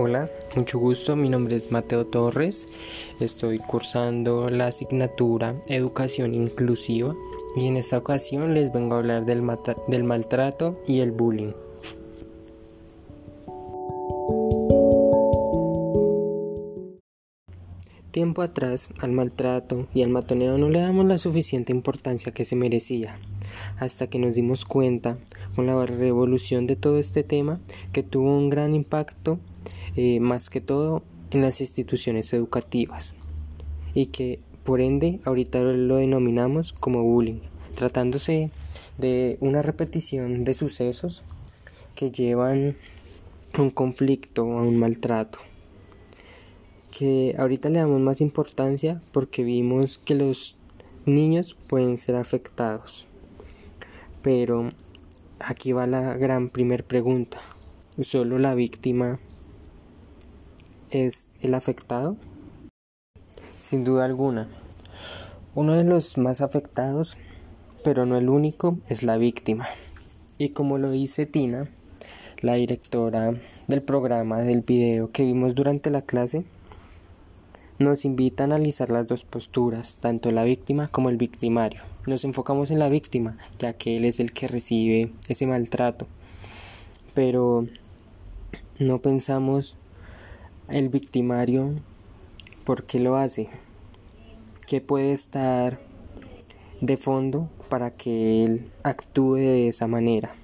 Hola, mucho gusto, mi nombre es Mateo Torres, estoy cursando la asignatura Educación Inclusiva y en esta ocasión les vengo a hablar del, del maltrato y el bullying. Tiempo atrás, al maltrato y al matoneo no le damos la suficiente importancia que se merecía, hasta que nos dimos cuenta, con la revolución de todo este tema, que tuvo un gran impacto eh, más que todo en las instituciones educativas y que por ende ahorita lo denominamos como bullying, tratándose de una repetición de sucesos que llevan a un conflicto, a un maltrato, que ahorita le damos más importancia porque vimos que los niños pueden ser afectados. Pero aquí va la gran primer pregunta. ¿Solo la víctima es el afectado? Sin duda alguna. Uno de los más afectados, pero no el único, es la víctima. Y como lo dice Tina, la directora del programa del video que vimos durante la clase, nos invita a analizar las dos posturas, tanto la víctima como el victimario. Nos enfocamos en la víctima, ya que él es el que recibe ese maltrato. Pero no pensamos el victimario, ¿por qué lo hace? ¿Qué puede estar de fondo para que él actúe de esa manera?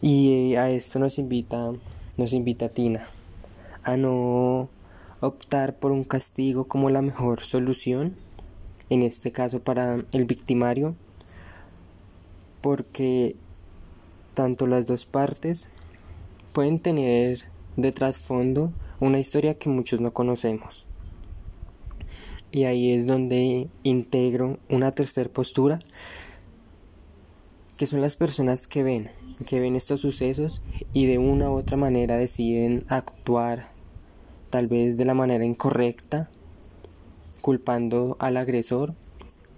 Y a esto nos invita, nos invita Tina a no optar por un castigo como la mejor solución, en este caso para el victimario, porque tanto las dos partes pueden tener de trasfondo una historia que muchos no conocemos. Y ahí es donde integro una tercera postura, que son las personas que ven, que ven estos sucesos y de una u otra manera deciden actuar, tal vez de la manera incorrecta, culpando al agresor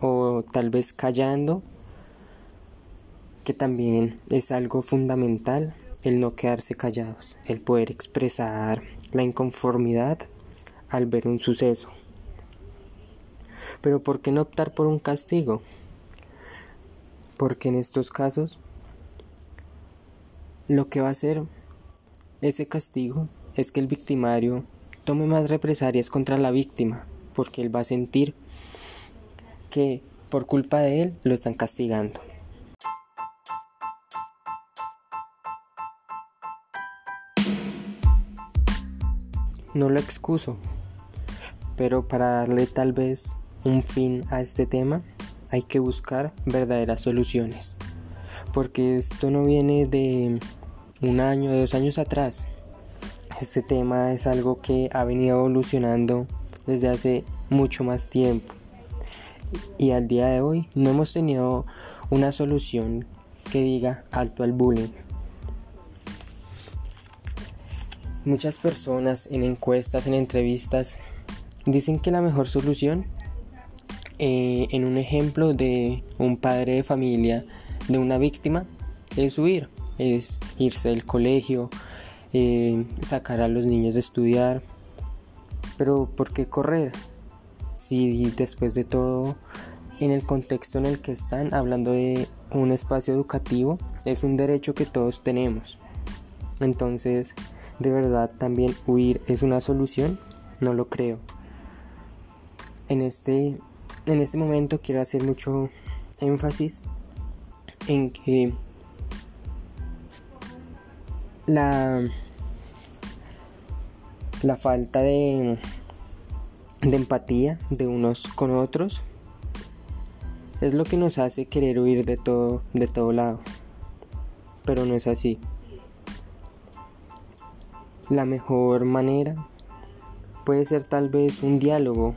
o tal vez callando, que también es algo fundamental el no quedarse callados, el poder expresar la inconformidad al ver un suceso. Pero ¿por qué no optar por un castigo? Porque en estos casos lo que va a hacer ese castigo es que el victimario tome más represalias contra la víctima, porque él va a sentir que por culpa de él lo están castigando. No lo excuso, pero para darle tal vez un fin a este tema hay que buscar verdaderas soluciones, porque esto no viene de un año, dos años atrás. Este tema es algo que ha venido evolucionando desde hace mucho más tiempo y al día de hoy no hemos tenido una solución que diga alto al bullying. Muchas personas en encuestas, en entrevistas, dicen que la mejor solución, eh, en un ejemplo de un padre de familia de una víctima, es huir, es irse del colegio, eh, sacar a los niños de estudiar. Pero ¿por qué correr? Si después de todo, en el contexto en el que están hablando de un espacio educativo, es un derecho que todos tenemos. Entonces, ¿De verdad también huir es una solución? No lo creo. En este, en este momento quiero hacer mucho énfasis en que la, la falta de, de empatía de unos con otros es lo que nos hace querer huir de todo, de todo lado. Pero no es así la mejor manera puede ser tal vez un diálogo,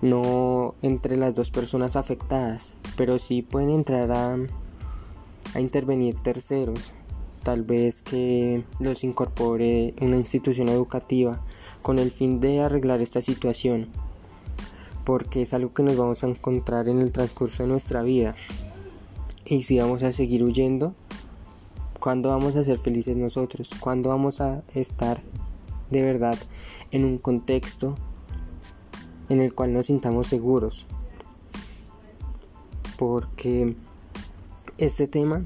no entre las dos personas afectadas, pero sí pueden entrar a, a intervenir terceros, tal vez que los incorpore una institución educativa con el fin de arreglar esta situación, porque es algo que nos vamos a encontrar en el transcurso de nuestra vida. Y si vamos a seguir huyendo, ¿Cuándo vamos a ser felices nosotros? ¿Cuándo vamos a estar de verdad en un contexto en el cual nos sintamos seguros? Porque este tema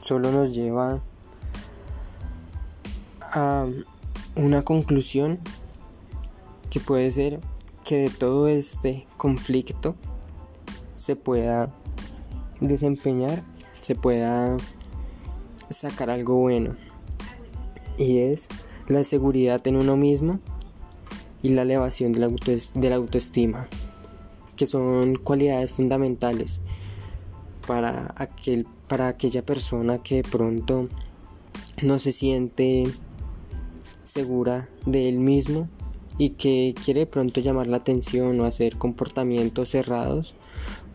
solo nos lleva a una conclusión que puede ser que de todo este conflicto se pueda desempeñar, se pueda sacar algo bueno. Y es la seguridad en uno mismo y la elevación de la, autoestima, que son cualidades fundamentales para, aquel, para aquella persona que de pronto no se siente segura de él mismo y que quiere de pronto llamar la atención o hacer comportamientos cerrados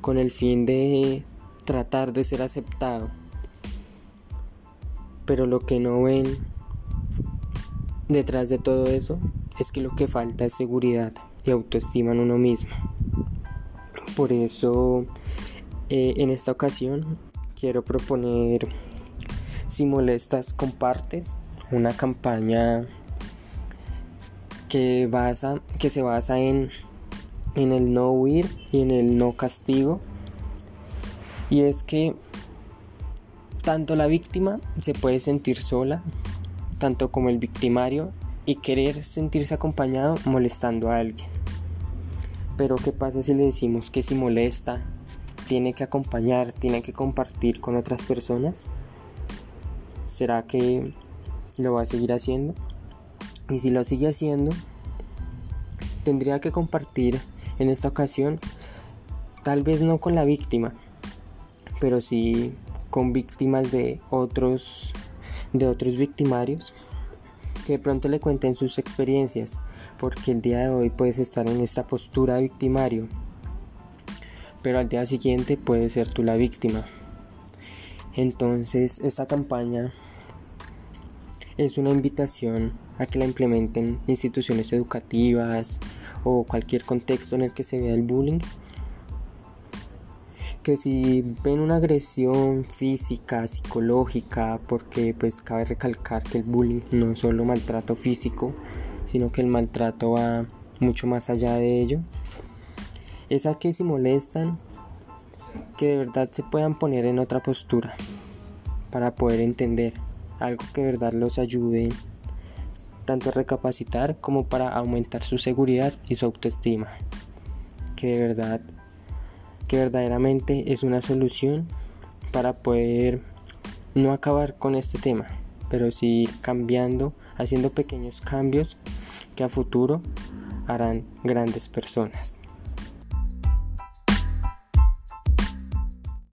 con el fin de tratar de ser aceptado pero lo que no ven detrás de todo eso es que lo que falta es seguridad y autoestima en uno mismo. Por eso eh, en esta ocasión quiero proponer si molestas compartes una campaña que basa que se basa en en el no huir y en el no castigo y es que tanto la víctima se puede sentir sola, tanto como el victimario, y querer sentirse acompañado molestando a alguien. Pero ¿qué pasa si le decimos que si molesta, tiene que acompañar, tiene que compartir con otras personas? ¿Será que lo va a seguir haciendo? Y si lo sigue haciendo, tendría que compartir en esta ocasión, tal vez no con la víctima, pero sí con víctimas de otros de otros victimarios que de pronto le cuenten sus experiencias porque el día de hoy puedes estar en esta postura de victimario pero al día siguiente puedes ser tú la víctima. Entonces esta campaña es una invitación a que la implementen instituciones educativas o cualquier contexto en el que se vea el bullying que si ven una agresión física, psicológica, porque pues cabe recalcar que el bullying no es solo maltrato físico, sino que el maltrato va mucho más allá de ello, es a que si molestan, que de verdad se puedan poner en otra postura para poder entender algo que de verdad los ayude tanto a recapacitar como para aumentar su seguridad y su autoestima. Que de verdad que verdaderamente es una solución para poder no acabar con este tema, pero sí cambiando, haciendo pequeños cambios que a futuro harán grandes personas.